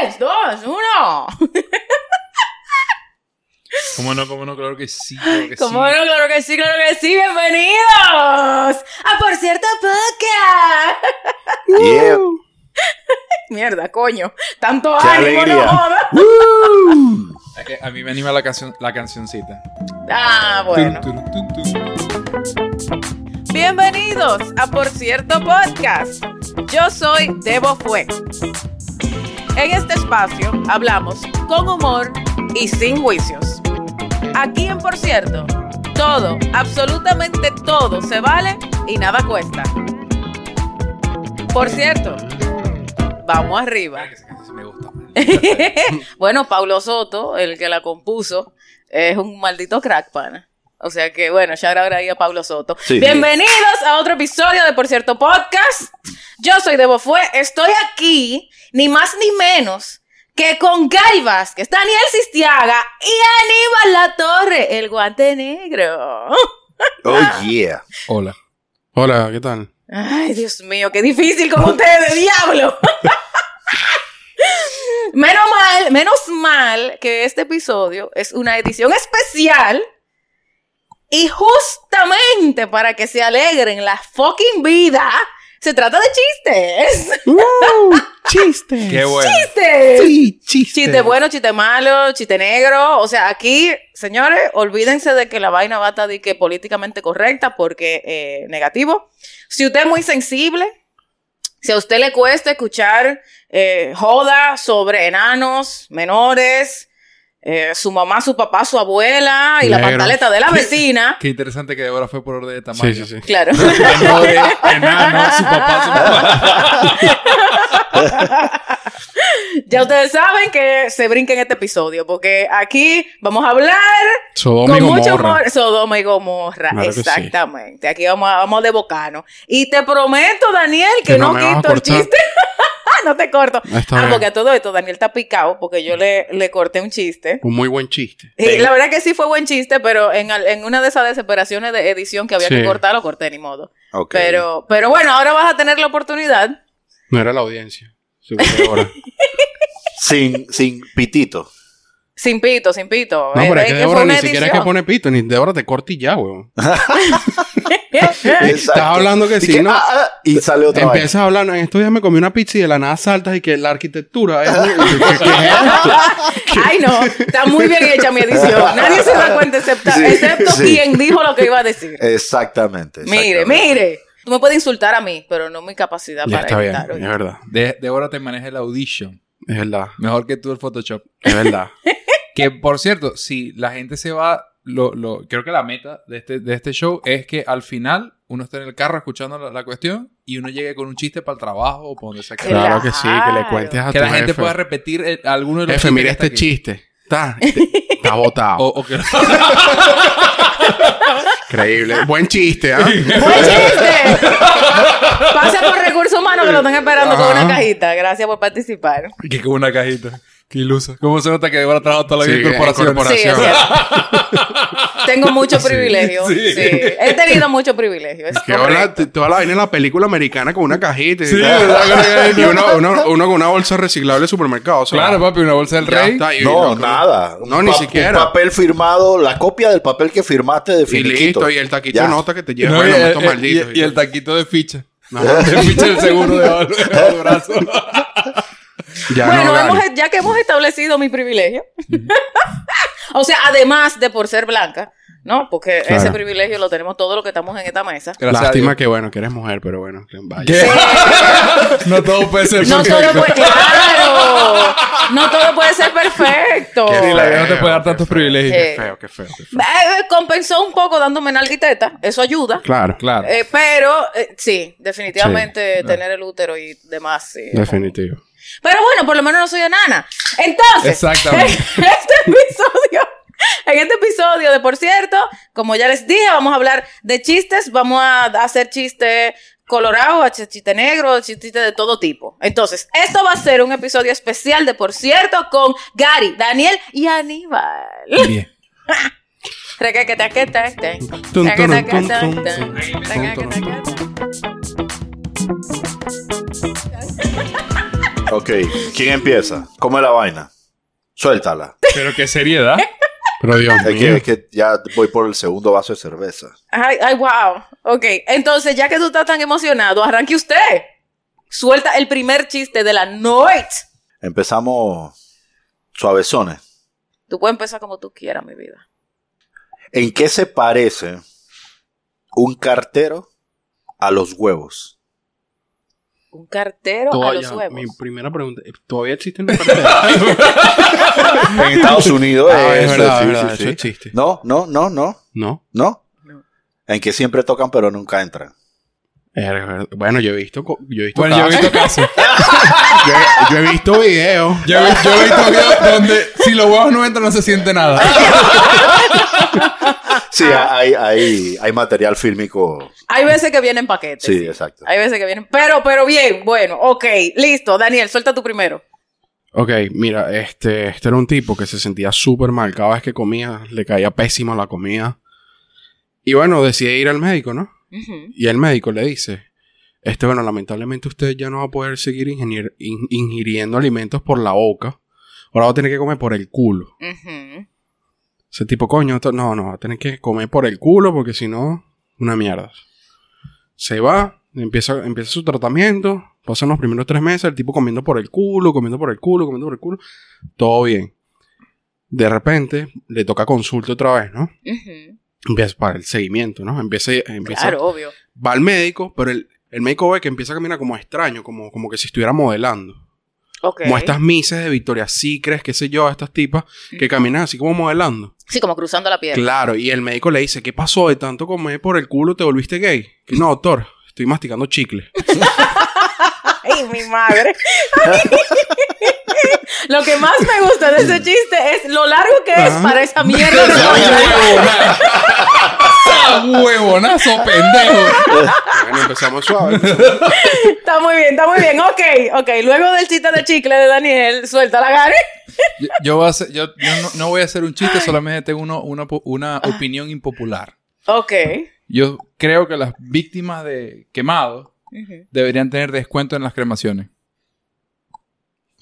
3, 2, 1. ¿Cómo no? ¿Cómo no? Claro que sí. Claro que ¿Cómo sí. no? Claro que sí, claro que sí. Bienvenidos a Por Cierto Podcast. Yeah. Mierda, coño. Tanto Qué ánimo, alegría. no. Es que a mí me anima la, canción, la cancioncita. Ah, bueno. Tun, tun, tun. Bienvenidos a Por Cierto Podcast. Yo soy Debo Fue. En este espacio hablamos con humor y sin juicios. Aquí en Por Cierto, todo, absolutamente todo se vale y nada cuesta. Por cierto, vamos arriba. Me gusta. bueno, Paulo Soto, el que la compuso, es un maldito crack, pana. O sea que, bueno, ya ahora ahí a Paulo Soto. Sí. Bienvenidos a otro episodio de Por Cierto Podcast. Yo soy Debo Fue. Estoy aquí, ni más ni menos, que con Gary Vázquez, Daniel Sistiaga y Aníbal La Torre, el guante negro. Oh, yeah. Hola. Hola, ¿qué tal? Ay, Dios mío, qué difícil con ustedes, diablo. menos mal, menos mal que este episodio es una edición especial y justamente para que se alegren la fucking vida, se trata de chistes. ¡Chiste! Qué bueno. ¡Chistes! Sí, chiste. Chiste bueno, chiste malo, chiste negro. O sea, aquí, señores, olvídense de que la vaina va a estar de que políticamente correcta porque eh, negativo. Si usted es muy sensible, si a usted le cuesta escuchar eh, joda sobre enanos, menores, eh, su mamá, su papá, su abuela y la pantaleta de la vecina. Qué interesante que Débora fue por orden de tamaño. Sí, sí, sí. Claro. Su papá, su mamá. ya ustedes saben que se brinquen este episodio porque aquí vamos a hablar Sodoma y con mucho humor. Sodoma y Gomorra, Claro que sí. exactamente. Aquí vamos, a- vamos de bocano. Y te prometo, Daniel, que, Que no, no quito el chiste. no te corto. Está ah, bien. porque a todo esto Daniel está picado porque yo le, le corté un chiste. Un muy buen chiste. Y la verdad que sí fue buen chiste, pero en, al- en una de esas desesperaciones de edición que había que cortar, lo corté ni modo. Ok. Pero, pero bueno, ahora vas a tener la oportunidad. No era la audiencia. Ahora. Sin, sin pitito. Sin pito, sin pito. No, Eh, pero es eh, que fue Débora ni siquiera es que pone pito, ni Débora te corta y ya, weón. Estás hablando que Y sí, ¿no? ah, ah, y sale otra vez. Empiezas a hablar, en estos días me comí una pizza y de la nada saltas y que la arquitectura es... muy- ¿Qué- qué es esto? Ay, no, está muy bien hecha mi edición. Nadie se da cuenta excepto, Sí, excepto sí. quien dijo lo que iba a decir. Exactamente. Mire, exactamente. mire. Tú me puedes insultar a mí, pero no mi capacidad Ya para está bien, es verdad. De, Débora te maneja el Audition. Es verdad. Mejor que tú el Photoshop. Es verdad. Que, por cierto, si la gente se va... Lo, lo, creo que la meta de este, de este show es que al final uno esté en el carro escuchando la, la cuestión y uno llegue con un chiste para el trabajo o para donde sea que Claro. Que sí, que le cuentes a Que tu la gente jefe. pueda repetir el- alguno de los Jefe, chistes mira que está este aquí. chiste. Está, está botado. O, o que- Increíble. Buen chiste, ¿ah? ¡Buen chiste! Pase por recursos humanos que lo están esperando con una cajita. Gracias por participar. que con una cajita. Qué ilusa. ¿Cómo se nota que Débora ha trabajado toda la vida Sí, en en corporaciones? Sí, es Corporación. Tengo mucho privilegio. sí. Sí. He tenido mucho privilegio. Es Que ahora va la vaina en la película americana con una cajita. y Sí. Y uno, uno, uno con una bolsa reciclable de supermercado. o sea, Claro, papi, una bolsa del rey. está, y- No, nada. No, ni pa- siquiera. Un papel firmado, la copia del papel que firmaste de Y listo, y el taquito Ya. de nota que te lleva. No, bueno, y, el, el- malditos. y- y el taquito de ficha. Ajá. El ficha del seguro de el brazo. Ya bueno, no, hemos- ya que hemos establecido mi privilegio, o sea, además de por ser blanca, ¿no? Porque Claro. ese privilegio lo tenemos todos los que estamos en esta mesa. Gracias Lástima que, bueno, que eres mujer, pero bueno, que vaya. ¿Qué? no todo puede ser No todo perfecto. puede, claro, no todo puede ser perfecto. Qué Y la vida no te puede dar tantos feo. privilegios. Eh, Qué feo, qué feo, qué feo. Eh, compensó un poco dándome nalga y teta, eso ayuda. Claro, Claro. Eh, pero eh, sí, definitivamente Sí, claro. tener el útero y demás. sí. definitivo. Pero bueno, por lo menos no soy enana. Entonces, Exactamente. este episodio, en este episodio de Por cierto, como ya les dije, vamos a hablar de chistes, vamos a hacer chistes colorados, chiste negro, chiste de todo tipo. Entonces, esto va a ser un episodio especial de Por cierto con Gary, Daniel y Aníbal. Bien. Ok, ¿quién empieza? ¿Cómo es la vaina? Suéltala. Pero qué seriedad. Pero Dios Es que, mío. es que ya voy por el segundo vaso de cerveza. Ay, ay, wow. Ok, entonces ya que tú estás tan emocionado, arranque usted. Suelta el primer chiste de la noche. Empezamos suavezones. Tú puedes empezar como tú quieras, mi vida. ¿En qué se parece un cartero a los huevos? Un cartero a Todavía- los huevos. Mi primera pregunta. ¿Todavía existen los carteros? En Estados Unidos Ah, es eso, verdad, sí, es verdad, sí, eso sí. existe. No, no, no, no, No. no. En que siempre tocan pero nunca entran. Bueno, yo he visto, yo he visto Bueno, yo he casos. visto casos. yo, he, yo he visto videos. Yo he visto videos donde si los huevos no entran no se siente nada. Sí, hay, hay, hay material fílmico. Hay veces que vienen paquetes. Sí, exacto. Hay veces que vienen. Pero, pero bien, bueno, ok, listo. Daniel, suelta tú primero. Ok, mira, este, este era un tipo que se sentía súper mal. Cada vez que comía, le caía pésima la comida. Y bueno, decide ir al médico, ¿no? Y el médico le dice, este, bueno, lamentablemente usted ya no va a poder seguir in- ingiriendo alimentos por la boca. Ahora va a tener que comer por el culo. Ese tipo, coño, esto- no, no, va a tener que comer por el culo porque si no, una mierda. Se va, empieza, empieza su tratamiento, pasan los primeros tres meses, el tipo comiendo por el culo, comiendo por el culo, comiendo por el culo, todo bien. De repente, le toca consulta otra vez, ¿no? Empieza para el seguimiento, ¿no? Empieza, empieza Claro, obvio. va al médico, pero el, el médico ve que empieza a caminar como extraño, como, como que si estuviera modelando. Como estas mises de Victoria's Secret, qué sé yo, estas tipas que caminan así como modelando. Sí, como cruzando la piel. Claro, y el médico le dice, ¿qué pasó de tanto comer por el culo te volviste gay? Que no, doctor, estoy masticando chicle. Ay, mi madre. lo que más me gusta de ese chiste es lo largo que es Ajá. para esa mierda de ¡Esa huevonazo, pendejo! Bueno, empezamos suave. Está muy bien, está muy bien. Ok, ok. Luego del chiste de chicle de Daniel, suelta la Gary. Yo, yo voy a hacer- yo- yo no, no voy a hacer un chiste, solamente tengo uno- una, una opinión impopular. Ok. Yo creo que las víctimas de quemados Ujú. deberían tener descuento en las cremaciones.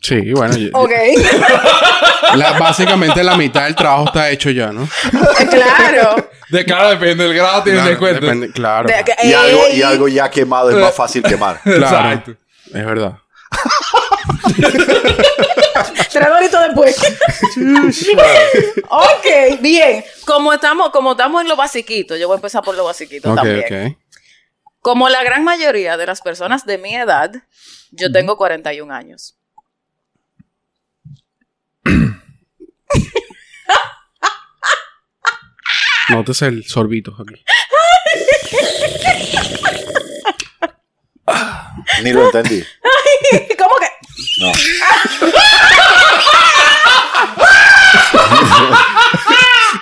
Sí, bueno, yo- Ok. la- básicamente la mitad del trabajo está hecho ya, ¿no? claro. De claro, depende del grado, tienen Claro, descuento. depende- claro, De- Y algo, y algo ya quemado es más fácil quemar. claro. Exacto. Es verdad. Tres doritos después. ok, bien. Como estamos, como estamos en lo basiquito, yo voy a empezar por lo basiquito Ok, también. ok. Como la gran mayoría de las personas de mi edad, yo tengo 41 años. Nótese el sorbito aquí. Ni lo entendí. ¿Cómo que? No.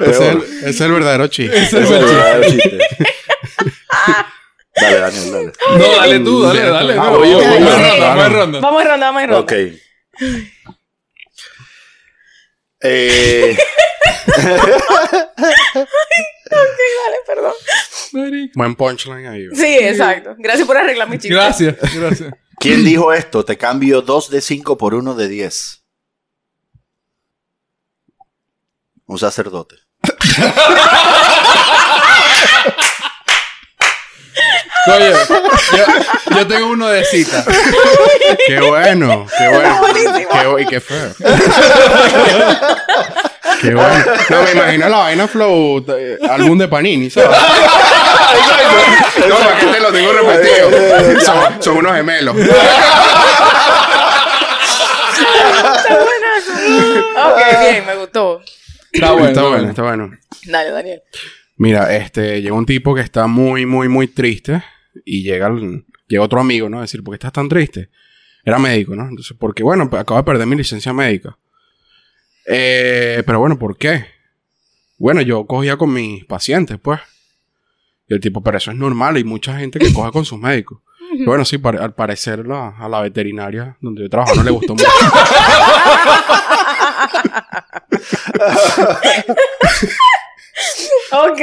Ese es, el, ese es el verdadero chiste. Ese es el verdadero chiste. Dale, Daniel, dale. No, dale tú, dale, dale. Ah, no, voy yo, vamos voy yo. Claro. vamos en ronda. Vamos en ronda, vamos en ronda. Ok. Eh, Dale, perdón. Buen punchline ahí. ¿verdad? Sí, exacto. Gracias por arreglar mi chiste. Gracias, gracias. ¿Quién dijo esto? Te cambio 2 de 5 por 1 de 10. Un sacerdote. Coño, yo, yo tengo uno de cita. Qué bueno, qué bueno. Qué, y qué feo. Qué bueno. No, me imagino la vaina flow, eh, álbum de Panini, ¿sabes? no, para que te lo tengo repetido. Son, son unos gemelos. Ok, bien, me gustó. Está bueno, está bueno, está bueno. Dale, Daniel. Mira, este, llega un tipo que está muy, muy, muy triste y llega, el- llega otro amigo, ¿no? A decir, ¿por qué estás tan triste? Era médico, ¿no? Entonces, porque, bueno, pues, acabo de perder mi licencia médica. Eh, pero bueno, ¿por qué? Bueno, yo cogía con mis pacientes, pues. Y el tipo, pero eso es normal, hay mucha gente que coge con sus médicos. Y bueno, sí, al parecer la- a la veterinaria donde yo trabajo no le gustó mucho. Ok,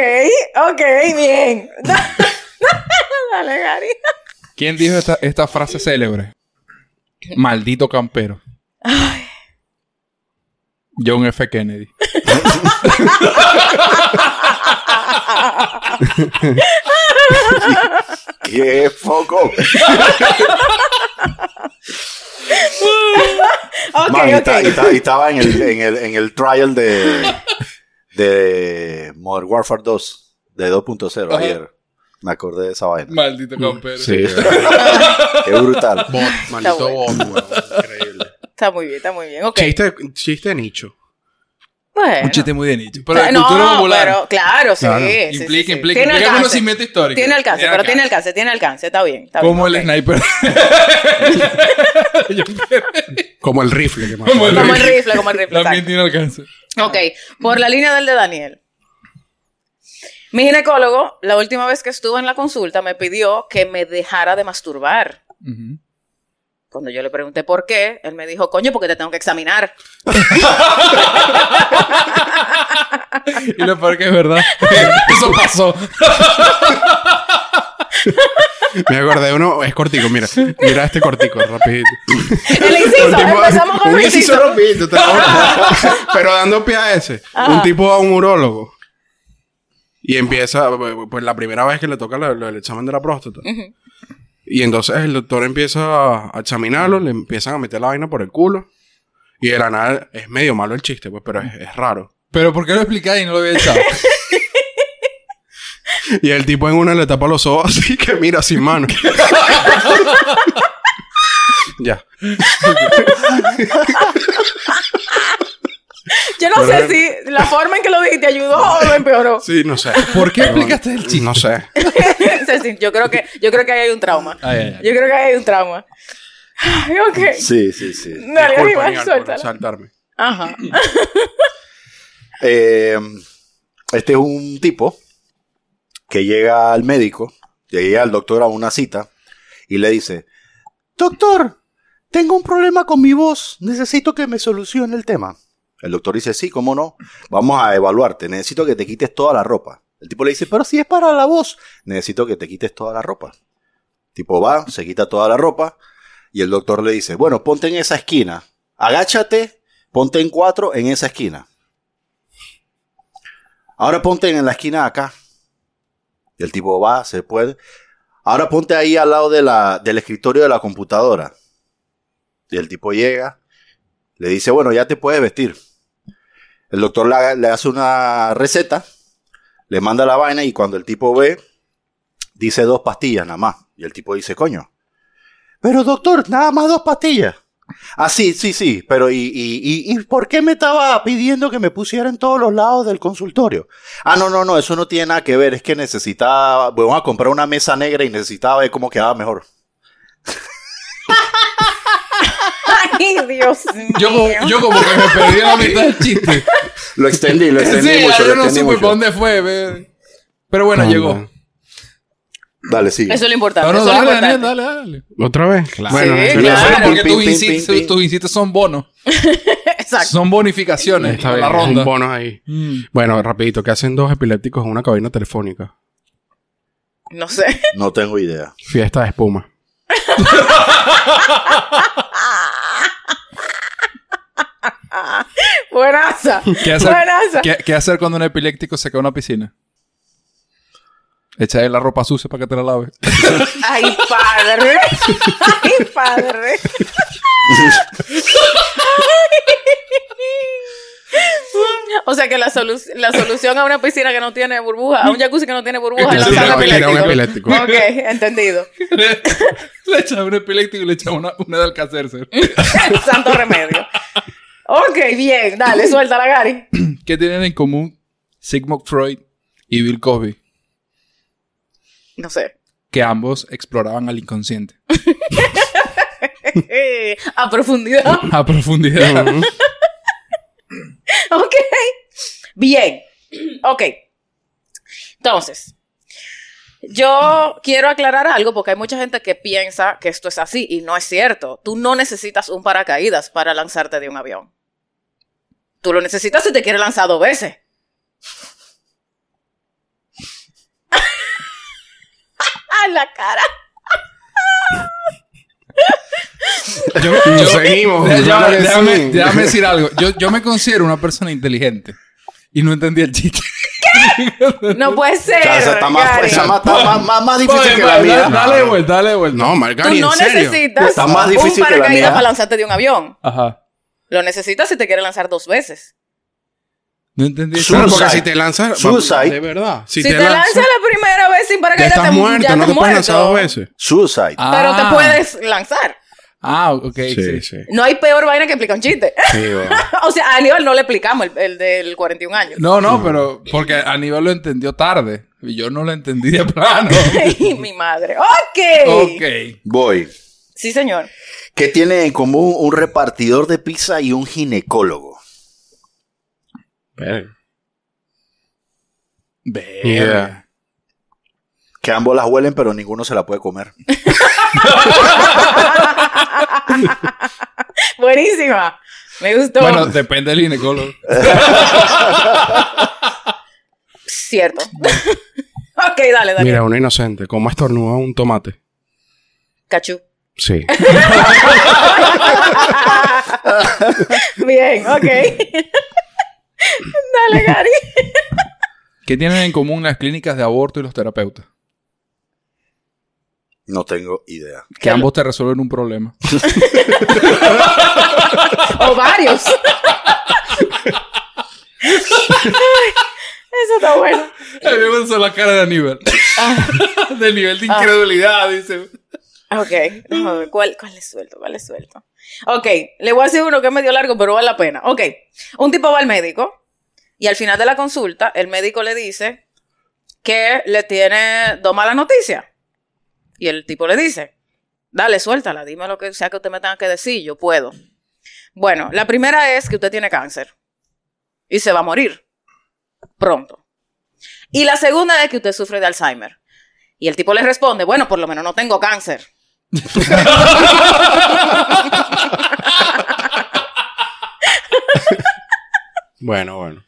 ok, bien. Dale, Gary. ¿Quién dijo esta, esta frase célebre? Maldito campero. John F. Kennedy. ¡Qué foco! Ok, Man, y, ta- y ta- y estaba en el, en el, en el trial de, de Modern Warfare 2, de 2.0 Ajá. ayer. Me acordé de esa vaina. Maldito campero. Sí, Qué brutal. bot, maldito bueno. bot, weón. Increíble. Está muy bien, está muy bien. Ok. Chiste, chiste de nicho. Bueno. Un chiste muy de nicho. O Pero de no, cultura popular. pero claro, sí. Claro. sí, sí, implica, sí. implica, Tiene implica alcance. conocimiento histórico. Tiene alcance, pero tiene alcance, tiene alcance. Está bien, está Como bien. el sniper. Como el rifle que. Como el Como el rifle, como el rifle. También exacto. tiene alcance. Ok, por la línea del de Daniel. Mi ginecólogo, la última vez que estuve en la consulta, me pidió que me dejara de masturbar. Ujú. Cuando yo le pregunté por qué, él me dijo, coño, porque te tengo que examinar. Y lo peor que es verdad. Eso pasó. Me acordé de uno, es cortico, mira. Mira este cortico, rapidito. El inciso, Un tipo- empezamos con un el inciso inciso. rapidito, te lo- Pero dando pie a ese. Ajá. Un tipo a un urólogo. Y empieza, pues la primera vez que le toca la- la- el examen de la próstata. Y entonces el doctor empieza a examinarlo, le empiezan a meter la vaina por el culo. Y de la nada es medio malo el chiste, pues, pero es, es raro. Pero ¿por qué lo explicáis y no lo había echado? Y el tipo en una le tapa los ojos así que mira sin mano. ya. Yo no sé si la forma en que lo dijiste ayudó o lo empeoró. Sí, no sé. ¿Por qué explicaste el chiste? No sé. Sí, yo creo que yo creo que ahí hay un trauma. Ay, ay, ay. Yo creo que ahí hay un trauma. Ok. Sí, sí, sí. Dale, Disculpa, arriba, saltarme. Ajá. Eh, este es un tipo que llega al médico, llega al doctor a una cita y le dice, doctor, tengo un problema con mi voz, necesito que me solucione el tema. El doctor dice, sí, cómo no, vamos a evaluarte, necesito que te quites toda la ropa. El tipo le dice, pero si es para la voz, necesito que te quites toda la ropa. El tipo va, se quita toda la ropa y el doctor le dice, bueno, ponte en esa esquina, agáchate, ponte en cuatro en esa esquina. Ahora ponte en la esquina acá. Y el tipo va, se puede. Ahora ponte ahí al lado de la, del escritorio de la computadora. Y el tipo llega, le dice, bueno, ya te puedes vestir. El doctor le hace una receta, le manda la vaina y cuando el tipo ve, dice dos pastillas nada más. Y el tipo dice, coño. Pero doctor, nada más dos pastillas. Ah, sí, sí, sí, pero ¿y, y, y, y por qué me estaba pidiendo que me pusiera en todos los lados del consultorio? Ah, no, no, no, eso no tiene nada que ver, es que necesitaba, voy a comprar una mesa negra y necesitaba ver cómo quedaba mejor. Ay, Dios Yo, mío. como- yo como que me perdí la mitad del chiste. Lo extendí, lo extendí Sí, mucho, yo no supe mucho. para dónde fue. ve. Pero bueno, No, llegó. Dale, sigue. Eso es lo importante. No, no, eso es lo dale, importante. Daniel, dale, dale. ¿Otra vez? Claro. Sí. Pim, Porque tus incisos son bonos. Exacto. Son bonificaciones Está bien, la ronda. un bonus ahí. Mm. Bueno, rapidito, ¿qué hacen dos epilépticos en una cabina telefónica? No sé. No tengo idea. Fiesta de espuma. Buenaza. ¿Qué hacer, Buenaza. ¿qué, qué hacer cuando un epiléptico se cae a una piscina? Echarle la ropa sucia para que te la lave. Ay, padre. Ay, padre. O sea que la, solu- la solución a una piscina que no tiene burbuja, a un jacuzzi que no tiene burbuja, es lanzar un epiléptico. epiléptico. Ok, entendido. Le echaba un epiléptico y le echaba una, una de Alcacercer. Santo remedio. Ok, bien. Dale, suéltala, Gary. ¿Qué tienen en común Sigmund Freud y Bill Cosby? No sé. Que ambos exploraban al inconsciente. A profundidad. A profundidad. Ujú. Ok. Bien. Ok. Entonces, yo quiero aclarar algo porque hay mucha gente que piensa que esto es así y no es cierto. Tú no necesitas un paracaídas para lanzarte de un avión. Tú lo necesitas si te quieres lanzar dos veces. ¡Ah, la cara! Yo, yo- Seguimos, Déjame, decir algo. Yo, yo me considero una persona inteligente. Y no entendí el chiste. No puede ser. O sea, esa está más, esa más- está más, más- más difícil que la mía. Dale de vuelta, dale de vuelta. No, Tú Margari, no en serio. necesitas Está más un difícil que la paracaídas mía. para lanzarte de un avión. Ajá. Lo necesitas si te quieres lanzar dos veces. No entendí. Claro, porque si te lanzas... Suicide. De verdad. Si, Si, te, lanzas la primera vez sin ya paracaídas, estás te, muerto. ya no te puedes lanzar dos veces. Suicide. Pero te Ah. puedes lanzar. Ah, ok. Sí, Sí, sí. No hay peor vaina que explicar un chiste. Sí, bueno. o sea, a Aníbal no le explicamos el, el del 41 años. No, no, pero porque Aníbal lo entendió tarde. Y yo no lo entendí de plano. Mi madre. Ok. ok. Voy. Sí, señor. ¿Qué tiene en común un repartidor de pizza y un ginecólogo? Verga. Verga. Ni idea. Que ambos las huelen, pero ninguno se la puede comer. Buenísima. Me gustó. Bueno, depende del ginecólogo. Cierto. ok, dale, dale. Mira, una inocente. ¿Cómo estornuda un tomate? Cachú. Sí. Bien, ok. dale, Gary. ¿Qué tienen en común las clínicas de aborto y los terapeutas? No tengo idea. Que ambos te resuelven un problema. O varios. Eso está bueno. A mí me gustó la cara de Aníbal. Del nivel de incredulidad, dice. Ok. ¿Cuál, ¿Cuál es suelto? ¿Cuál es suelto? Ok. Le voy a decir uno que es medio largo, pero vale la pena. Ok. Un tipo va al médico y al final de la consulta, el médico le dice que le tiene dos malas noticias. Y el tipo le dice, dale, suéltala, dime lo que sea que usted me tenga que decir, yo puedo. Bueno, la primera es que usted tiene cáncer y se va a morir pronto. Y la segunda es que usted sufre de Alzheimer. Y el tipo le responde, bueno, por lo menos no tengo cáncer. Bueno, bueno.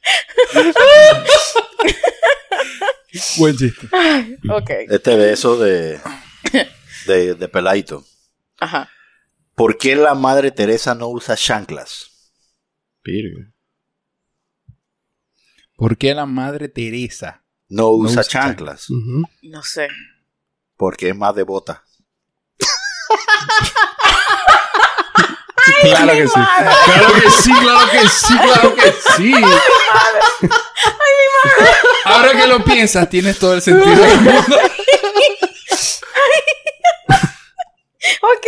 Buen chiste. Ok. Este de eso de, de, de peladito. Ajá. ¿Por qué la madre Teresa no usa chanclas? Virga. ¿Por qué la madre Teresa? No usa usa chanclas. No sé. Porque es más devota. Claro que sí. Claro que sí, claro que sí, claro que sí. Ahora que lo piensas, tienes todo el sentido del mundo. Ok.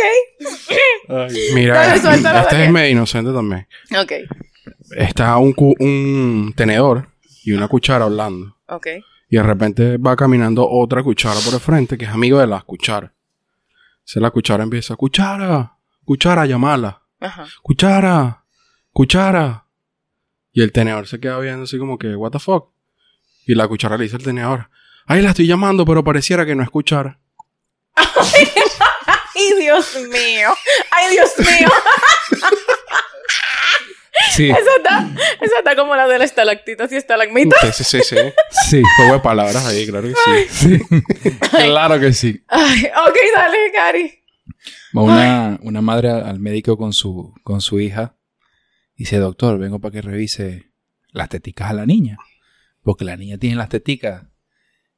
Mira, Dale, suéltalo, este es medio inocente también. Ok. Está un, cu- un tenedor y una cuchara hablando. Ok. Y de repente va caminando otra cuchara por el frente que es amigo de las cucharas. Entonces la cuchara empieza, cuchara, cuchara, llamala. Ajá. Cuchara, cuchara. Y el tenedor se queda viendo así como que, what the fuck. Y la cuchara le dice al tenedor, ay, la estoy llamando, pero pareciera que no es cuchara. Ay, Dios mío. Ay, Dios mío. Sí, Eso está, eso está como la de las estalactitas y estalagmitas. Sí, sí, sí, sí. sí, Juego de palabras ahí, claro que sí. sí. Claro que sí. Ay, ok, dale, Gary. Va una, una madre al médico con su, con su hija. Dice, doctor, vengo para que revise las teticas a la niña. Porque la niña tiene las teticas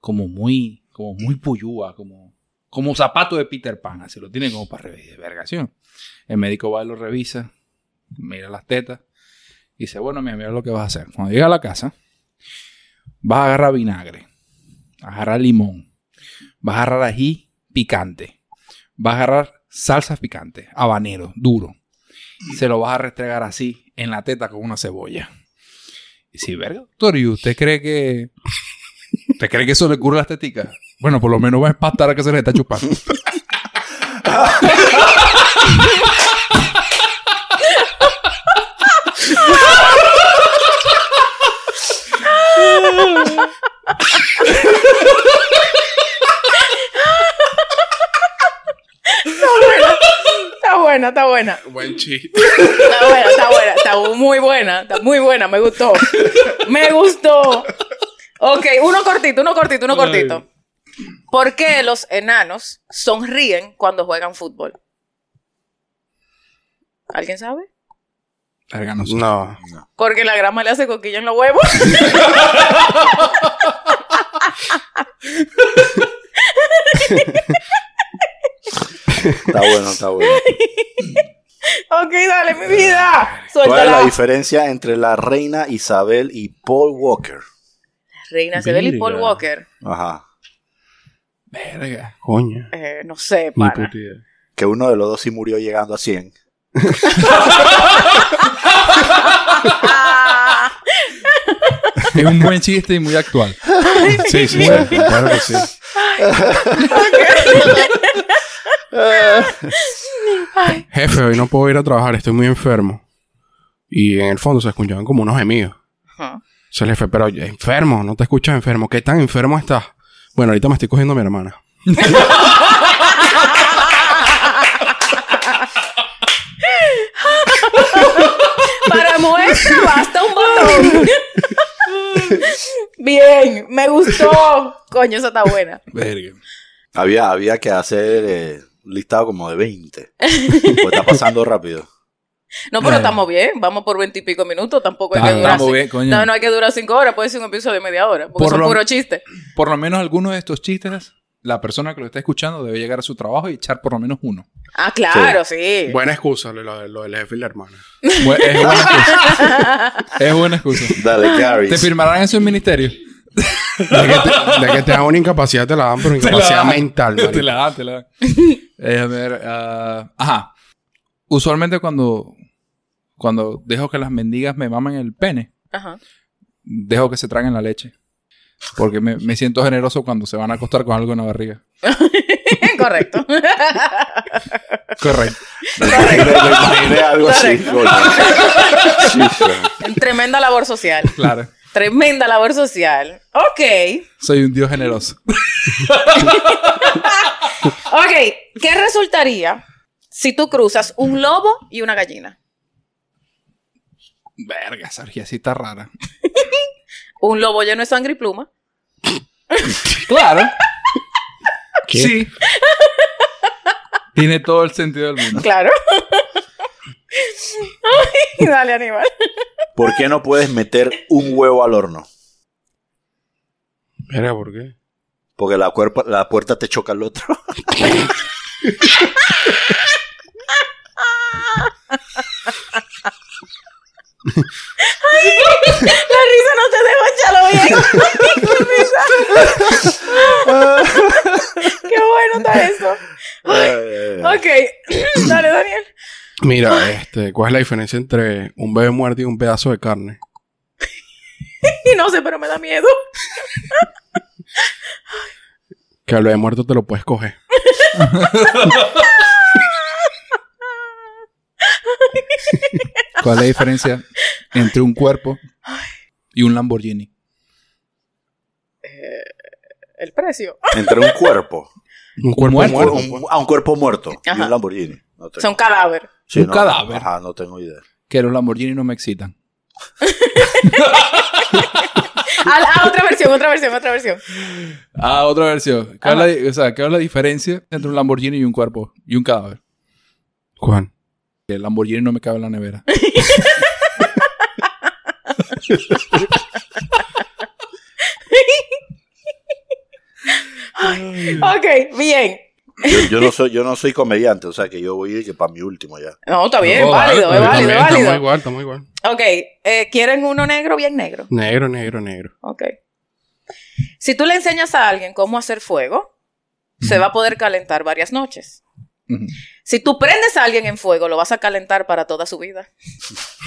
como muy, como muy puyúa, como, como zapato de Peter Pan. Así lo tiene como para revisar. Vergación. El médico va y lo revisa, mira las tetas. Y dice, bueno, mira, mira lo que vas a hacer. Cuando llega a la casa, vas a agarrar vinagre, agarrar limón, vas a agarrar ají picante, vas a agarrar salsa picante, habanero, duro. Se lo vas a restregar así en la teta con una cebolla. Y si, verga, doctor, ¿y usted cree que... ¿Usted cree que eso le cura las teticas? Bueno, por lo menos va a empastar a que se le está chupando. Está buena, está buena. Buen chiste. Está buena, está buena. Está muy buena. Está muy buena. Me gustó. Me gustó. Ok, uno cortito, uno cortito, uno cortito. ¿Por qué los enanos sonríen cuando juegan fútbol? ¿Alguien sabe? Verga, no sé. No. Porque la grama le hace coquilla en los huevos. Está bueno, está bueno. ok, dale, mi vida. ¿Cuál es la Suéltala. diferencia entre la reina Isabel y Paul Walker? Reina Isabel y Paul. Walker. Ajá. Verga. Coño. Eh, no sé, pana. Que uno de los dos sí murió llegando a 100. Es un buen chiste y muy actual. Sí, sí, sí. Claro que sí. Jefe, hoy no puedo ir a trabajar, estoy muy enfermo. Y en el fondo se escuchaban como unos gemidos. Dice el jefe, pero enfermo, no te escuchas enfermo. ¿Qué tan enfermo estás? Bueno, ahorita me estoy cogiendo a mi hermana. muestra basta un botón. Bien, me gustó. Coño, esa está buena. Verga. Había, había que hacer eh, un listado como de 20. Pues está pasando rápido. No, pero estamos bien. Vamos por veintipico minutos. Tampoco hay que durar. bien, coño. No, no hay que durar cinco horas. Puede ser un episodio de media hora. Porque Por son lo- puro chiste. Por lo menos algunos de estos chistes, la persona que lo está escuchando debe llegar a su trabajo y echar por lo menos uno. Ah, claro, sí. Buena excusa lo, lo- del jefe y la hermana. Bu- Es buena excusa. es buena excusa. Dale, Gary. ¿Te firmarán eso en ministerio? De que te, de que te dan una incapacidad, te la dan, pero incapacidad mental. Te la dan, te la dan. Eh, a ver, ah, ajá. Usualmente cuando, cuando dejo que las mendigas me mamen el pene, Ajá. dejo que se traguen la leche. Porque me, me siento generoso cuando se van a acostar con algo en la barriga. Correcto. Correcto. Algo así. Correcto. sí. Tremenda labor social. Claro. Tremenda labor social. Ok. Soy un dios generoso. Ok. ¿Qué resultaría si tú cruzas un lobo y una gallina? Verga, esa orgía sí está rara. Un lobo lleno de sangre y pluma. Claro. ¿Qué? Sí. Tiene todo el sentido del mundo. Claro. Ay, Dale, animal. ¿Por qué no puedes meter un huevo al horno? Verga, ¿por qué? Porque la, cuerpa- la puerta te choca al otro. La risa no te deja echarlo bien. Qué bueno está eso. Ok. Dale, Daniel. Mira, este, ¿cuál es la diferencia entre un bebé muerto y un pedazo de carne? Y no sé, pero me da miedo. Que al bebé muerto te lo puedes coger. ¿Cuál es la diferencia entre un cuerpo y un Lamborghini? El precio. entre un cuerpo. Un cuerpo muerto. muerto. un- a un cuerpo muerto y un Lamborghini. No tengo- Son cadáver. Sí, un no, cadáver. Ajá, no tengo idea. Que los Lamborghini no me excitan. Ah, ah, otra versión, otra versión, otra versión. Ah, otra versión. ¿Qué es, la, di- o sea, ¿qué es la diferencia entre un Lamborghini y un cuerpo y un cadáver? ¿Cuál? El Lamborghini no me cabe en la nevera. Ok, bien. Yo, yo no soy, yo no soy comediante, o sea que yo voy que para mi último ya. No, está bien, No, válido, vale, es válido, es Estamos válido. igual, estamos igual. Ok, eh, ¿quieren uno negro, bien negro? Negro, negro, negro. Ok. Si tú le enseñas a alguien cómo hacer fuego, se va a poder calentar varias noches. Si tú prendes a alguien en fuego, lo vas a calentar para toda su vida.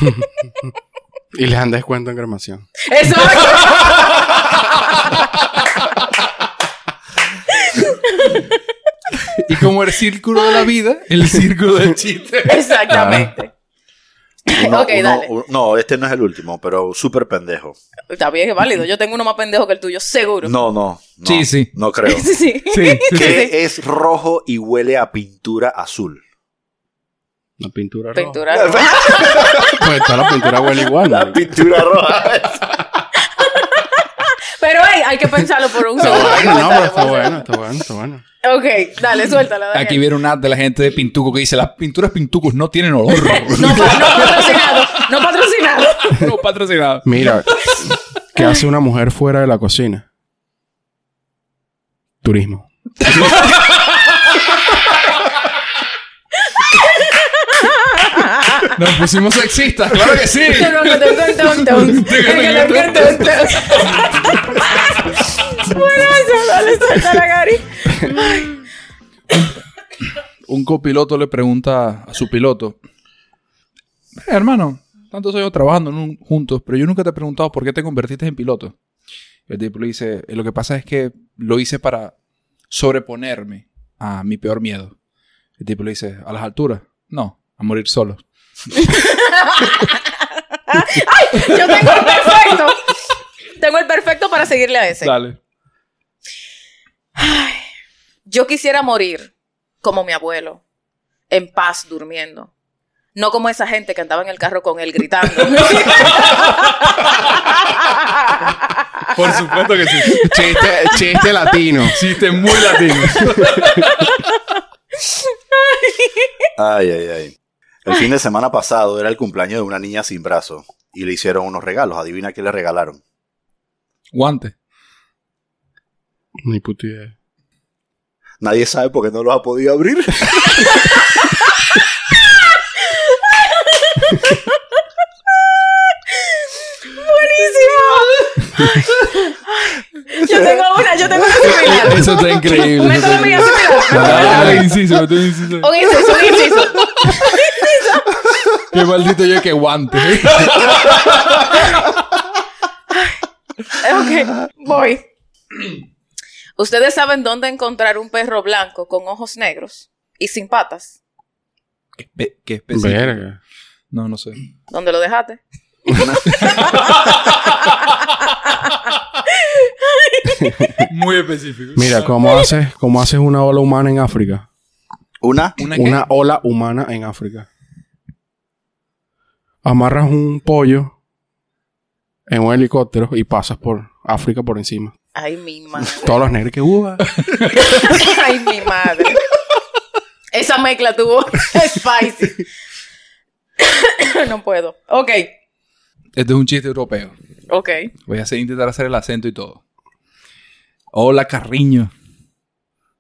Y les dan descuento en cremación. Exacto. Y como el círculo de la vida, el círculo del chiste. Exactamente. Uno- ok, uno- dale. uno- no, este no es el último, pero súper pendejo. Está bien, es válido. Yo tengo uno más pendejo que el tuyo, seguro. No, no, no. Sí, sí. No creo. Sí, sí. Sí, sí. ¿Qué es rojo y huele a pintura azul? La pintura roja. Pintura. Pues toda la pintura huele igual. La marico. pintura roja. Hay que pensarlo por un segundo. bueno, no, pero está bueno, está bueno, está bueno. Ok, dale, suéltala. Daniel. Aquí viene un ad de la gente de Pintuco que dice: Las pinturas Pintucos no tienen olor. No, pa- no patrocinado. No patrocinado. no patrocinado. Mira, ¿qué hace una mujer fuera de la cocina? Turismo. Nos pusimos sexistas, claro que sí. Bueno, eso, dale, suéltala, Gary. Un copiloto le pregunta a su piloto: "Eh, Hermano, tantos años trabajando en un- juntos, pero yo nunca te he preguntado por qué te convertiste en piloto. El tipo le dice: "Eh, Lo que pasa es que lo hice para sobreponerme a mi peor miedo. El tipo le dice: ¿A las alturas? No, a morir solo. Yo tengo el perfecto. Tengo el perfecto para seguirle a ese. Dale. Yo quisiera morir como mi abuelo, en paz, durmiendo. No como esa gente que andaba en el carro con él gritando. Por supuesto que sí. Chiste, chiste latino. Chiste muy latino. Ay, ay, ay. El fin de semana pasado era el cumpleaños de una niña sin brazo y le hicieron unos regalos. Adivina qué le regalaron. Guante. Ni puta idea. Nadie sabe por qué no los ha podido abrir. Yo tengo una, yo tengo una similar. Eso está increíble. Similar. Dale, inciso. Un inciso, un inciso. Qué maldito yo que guante. Ok, voy. ¿Ustedes saben dónde encontrar un perro blanco con ojos negros y sin patas? Qué, qué específico. Verga. No, no sé. ¿Dónde lo dejaste? Muy específico. Mira, ¿cómo haces, cómo haces una ola humana en África? Una. ¿Una qué? Una ola humana en África. Amarras un pollo en un helicóptero y pasas por África por encima. Ay, mi madre. Todos los negros que hubo. Ay, mi madre. Esa mezcla tuvo spicy. no puedo. Ok, Este es un chiste europeo. ok. Voy a hacer, intentar hacer el acento y todo. Hola, Carriño.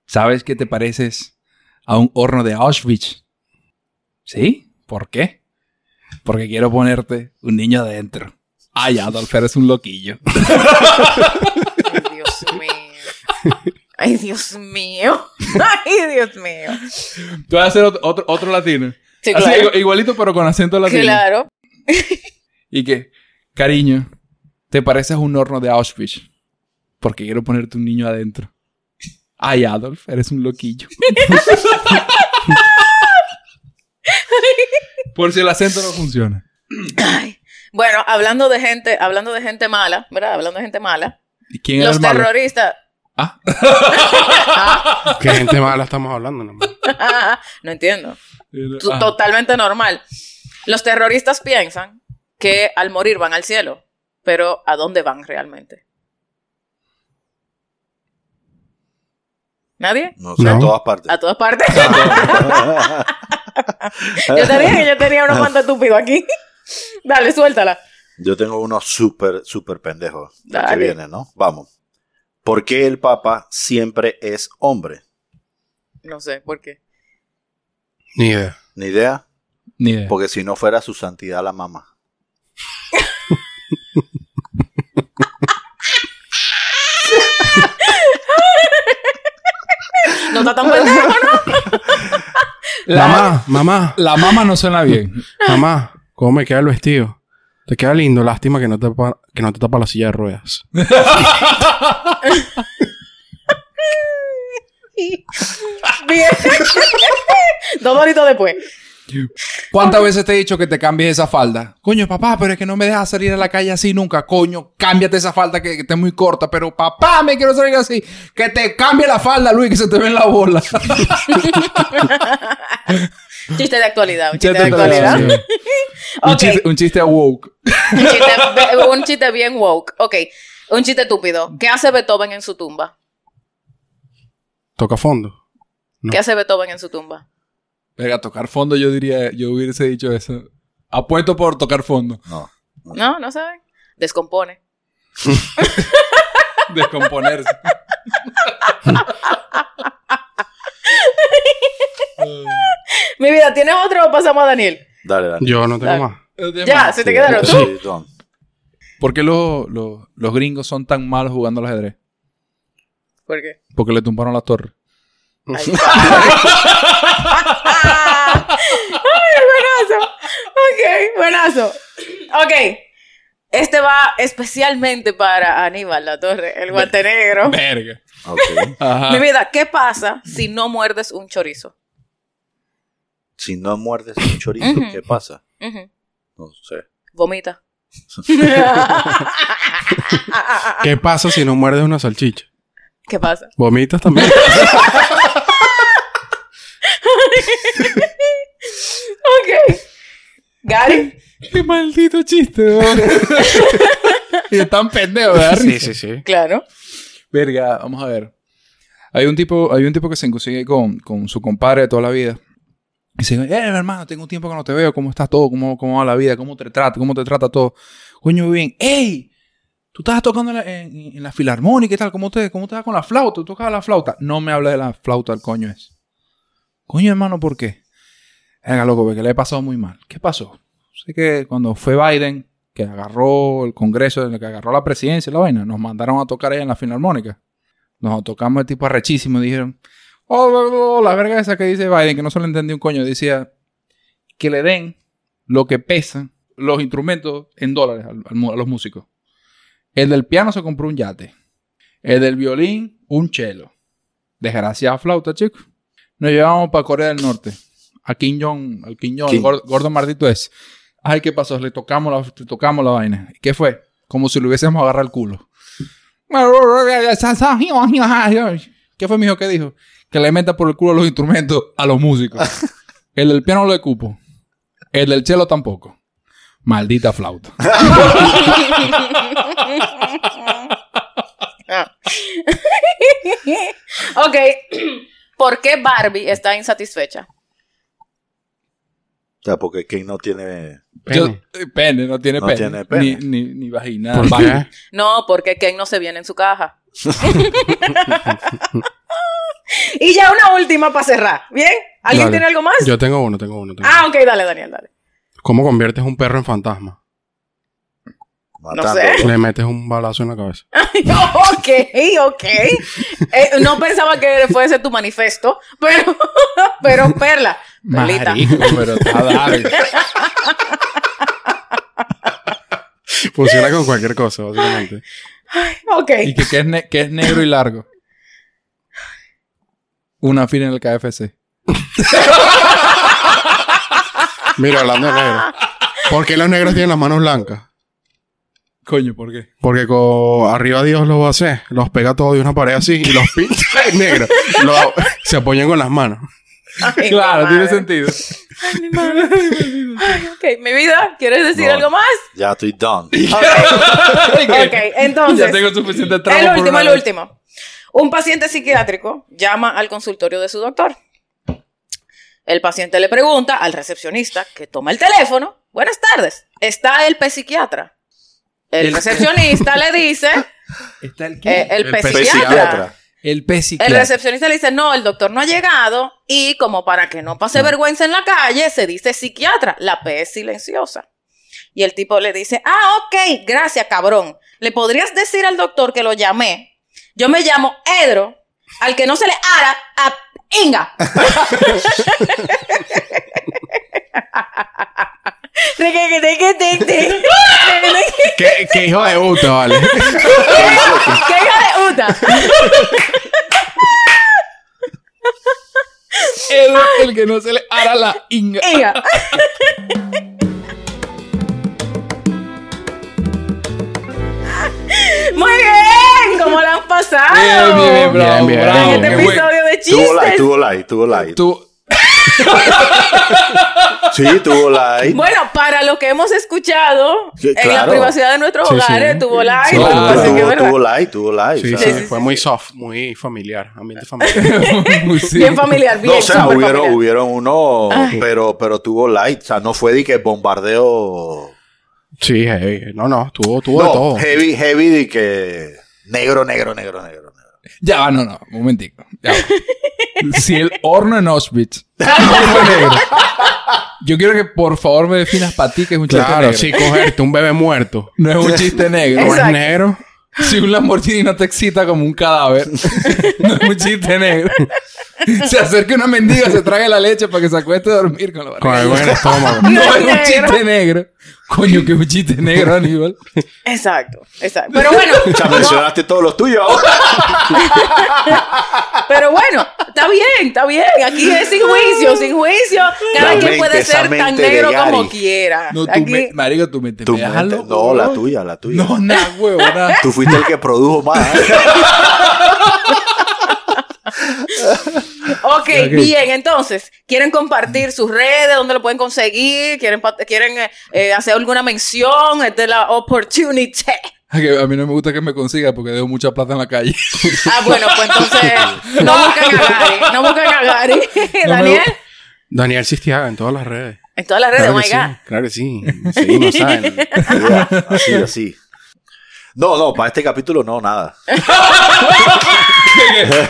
¿Sabes que te pareces a un horno de Auschwitz? ¿Sí? ¿Por qué? Porque quiero ponerte un niño adentro. Ay, Adolf, eres un loquillo. Ay, Dios mío. Ay, Dios mío. Ay, Dios mío. Tú vas a hacer otro, otro, otro latino. Sí, claro. igu- igualito, pero con acento latino. Claro. Y que, cariño, te pareces a un horno de Auschwitz. Porque quiero ponerte un niño adentro. Ay, Adolf, eres un loquillo. Por si el acento no funciona. Ay. Bueno, hablando de gente, hablando de gente mala, ¿verdad? Hablando de gente mala. ¿Y quién era Los el malo? terroristas. Ah, ¿Qué gente mala estamos hablando? no? no entiendo. ah. Totalmente normal. Los terroristas piensan que al morir van al cielo, pero ¿a dónde van realmente? ¿Nadie? No sé, No. a todas partes. A todas partes. yo te dije que yo tenía unos cuantos estúpidos aquí. Dale, suéltala. Yo tengo unos súper, súper pendejos. Que viene, ¿no? Vamos. ¿Por qué el Papa siempre es hombre? No sé por qué. Ni idea. Ni idea. Ni idea. Porque si no fuera su santidad la mamá. No está tan pendejo, ¿no? La, Mamá, mamá, la mama no suena bien. mamá, ¿cómo me queda el vestido? Te queda lindo, lástima que no te, pa- que no te tapa la silla de ruedas. Bien. Dos horitos después. ¿Cuántas veces te he dicho que te cambies esa falda? Coño, papá, pero es que no me dejas salir a la calle así nunca. Coño, cámbiate esa falda que, que está muy corta. Pero papá, me quiero salir así. Que te cambie la falda, Luis, que se te ve en la bola. Chiste de actualidad. Un chiste Chiste de de actualidad. un, chiste, un chiste woke. Un chiste, be- un chiste bien woke. Ok. Un chiste estúpido. ¿Qué hace Beethoven en su tumba? Toca fondo. No. ¿Qué hace Beethoven en su tumba? Verga, tocar fondo yo diría, yo hubiese dicho eso. Apuesto por tocar fondo. No. No, no saben. Descompone. Descomponerse. Mi vida, ¿tienes otro o pasamos a Daniel? Dale, dale. Yo no tengo Dale. más. Ya, se te Sí, quedaron. sí, ¿Tú? Don. ¿Por qué los, los, los gringos son tan malos jugando al ajedrez? ¿Por qué? Porque le tumbaron las torres. Ay, Ay, buenazo. Ok, buenazo. Ok. Este va especialmente para Aníbal La Torre, el guante negro. Verga. Ok. Ajá. Mi vida, ¿qué pasa si no muerdes un chorizo? Si no muerdes un chorizo. ¿qué pasa? No sé. Vomita. ¿Qué pasa si no muerdes una salchicha? ¿Qué pasa? ¿Vomitas también? Ok. Gary. Qué maldito chiste, weón. y es tan pendejo, ¿verdad? sí, sí, sí. Claro. Verga, vamos a ver. Hay un tipo, hay un tipo que se consigue con, con su compadre de toda la vida. Y dice, eh, hermano, tengo un tiempo que no te veo. ¿Cómo estás todo? ¿Cómo, cómo va la vida? ¿Cómo te trata? ¿Cómo te trata todo? Coño, muy bien. ¡Ey! Tú estabas tocando en la, en, en la filarmónica y tal. ¿Cómo te, ¿Cómo te vas con la flauta? ¿Tú tocabas la flauta? No me hables de la flauta, el coño es. Coño, hermano, ¿por qué? Venga, loco, porque le he pasado muy mal. ¿Qué pasó? Sé que cuando fue Biden, que agarró el Congreso, que agarró la presidencia y la vaina, nos mandaron a tocar ahí en la filarmónica. Nos tocamos el tipo arrechísimo y dijeron, oh, oh, oh, la verga esa que dice Biden, que no se le entendió un coño, decía que le den lo que pesan los instrumentos en dólares al- a los músicos. El del piano se compró un yate. El del violín, un chelo. Desgraciada flauta, chicos. Nos llevamos para Corea del Norte. A Kim Jong, al Kim Jong, Kim. el gordo, gordo maldito es. Ay, ¿qué pasó? Le tocamos la, le tocamos la vaina. ¿Qué fue? Como si le hubiésemos agarrado el culo. ¿Qué fue, mijo? ¿Qué dijo? Que le meta por el culo los instrumentos a los músicos. El del piano lo le cupo. El del cello tampoco. Maldita flauta. ok. ¿Por qué Barbie está insatisfecha? O sea, porque Ken no tiene... Pene. eh, pene, no tiene No pene. tiene pene. Ni, ni, ni vagina. ¿Por Vagina. qué? No, porque Ken no se viene en su caja. y ya una última para cerrar. ¿Bien? ¿Alguien Dale. tiene algo más? Yo tengo uno, tengo uno. Tengo Ah, uno. ok, dale, Daniel, dale. ¿Cómo conviertes un perro en fantasma? Matándolo. Le metes un balazo en la cabeza. ok, ok. Eh, no pensaba que fuese tu manifiesto, pero, pero Perla, Marico, pero está dale. Funciona con cualquier cosa, básicamente. Ok. Y que, que es ne- que es negro y largo. Una fila en el KFC. Mira, hablando de negros. ¿Por qué los negros tienen las manos blancas? Coño, ¿por qué? Porque con arriba Dios los va a hacer. Los pega todo de una pared así y los pinta de negro. Lo- se apoyan con las manos. Ay, Claro, tiene sentido. Ay, mi madre. Ay, ok, mi vida, ¿quieres decir No. algo más? Ya estoy done. Ok, entonces. Ya tengo suficiente trabajo. El último, el último. Un paciente psiquiátrico llama al consultorio de su doctor. El paciente le pregunta al recepcionista que toma el teléfono. Buenas tardes. ¿Está el psiquiatra? El, El- recepcionista le dice, ¿Está el eh, qué? el, El psiquiatra. Psiquiatra. El El psiquiatra. recepcionista le dice, no, el doctor no ha llegado y como para que no pase vergüenza en la calle, se dice psiquiatra. La P es silenciosa. Y el tipo le dice, ah, ok, gracias, cabrón. ¿Le podrías decir al doctor que lo llamé? Yo me llamo Edro, al que no se le ara a Inga. ¡Qué ¿Qué, qué hijo de puta, vale? hija de Uta! El, el que no se le hará la inga. Inga. Muy bien, ¿cómo la han pasado? Bien, bien, bien, bravo, Bien, bien. bravo. En este episodio de Tuvo like, chistes. tuvo like, tuvo like. Tú. Sí, tuvo like. Bueno, para lo que hemos escuchado Sí, en la privacidad de nuestros Sí, hogares, sí. tuvo like. Que tuvo, pasa es que es tuvo, tuvo like, tuvo like. Sí, o sí, sea. sí, fue sí, muy sí. soft, muy familiar, ambiente familiar. Muy sí. Bien familiar, bien. No, o sea, hubieron, familiar. hubieron uno, Ay. pero, pero tuvo light. O sea, no fue de que bombardeo. sí, heavy. No, no, tuvo, tuvo de No, todo. heavy, heavy de que negro, negro, negro, negro, negro. Ya va, no, no, un momentico. Si el horno en Auschwitz negro, yo quiero que por favor me definas para ti que es un chiste Claro, negro. sí, cogerte un bebé muerto. No es un chiste negro. No es negro. Si un Lamborghini no te excita como un cadáver, no es un chiste negro. Se acerca una mendiga, se traga la leche para que se acueste a dormir con la barriga. el estómago. No No es es un negro. chiste negro. Coño, un chiste negro, Aníbal. Exacto, exacto. Pero bueno, no, mencionaste todos los tuyos ahora. pero bueno, está bien, está bien. Aquí es sin juicio, sin juicio. Cada La quien puede mente, ser tan negro como quiera. No, tu Aquí- me- marico, Tu me deja mente- loco, no, la tuya, la tuya. No, nada, huevo, nada. Tú fuiste el que produjo más. ¿eh? Ok, bien, entonces, ¿quieren compartir sus redes? ¿Dónde lo pueden conseguir? ¿Quieren, quieren eh, hacer alguna mención? Esta es la opportunity. A mí no me gusta que me consiga porque dejo mucha plata en la calle. Ah, bueno, pues entonces, no busquen a Gary, no busquen a Gary. Daniel, Daniel Sistiaga en todas las redes. en todas las redes, Claro oh my sí, God. claro que sí. Seguimos, ¿saben? Así, así. No, no, para este capítulo no, nada.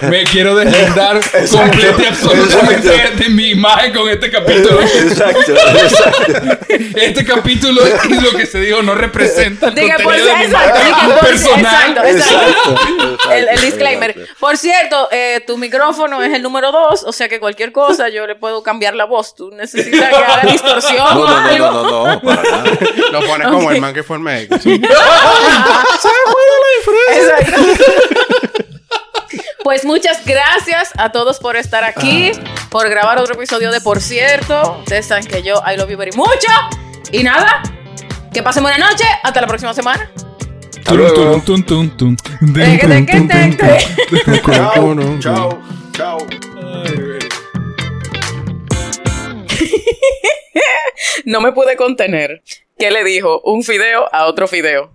Me quiero deslindar completa y absolutamente exacto. de mi imagen con este capítulo. Exacto, exacto. Este capítulo y lo que se dijo no representa el Diga, por contenido de mi imagen por- personal. exacto, exacto. Exacto, El, el disclaimer. exacto. Por cierto, eh, tu micrófono es el número dos, o sea que cualquier cosa yo le puedo cambiar la voz. Tú necesitas que haga distorsión No, o no, no, algo. no, no, no, para nada. Lo pones como el man que fue el médico. sí. Exacto. Pues muchas gracias a todos por estar aquí, por grabar otro episodio de Por cierto. Ustedes saben que yo I love you very mucho. Y nada, que pasen buena noche. Hasta la próxima semana. Chao, chao, chao. No me pude contener. ¿Qué le dijo un fideo a otro fideo?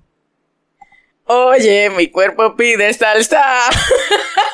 Oye, mi cuerpo pide salsa.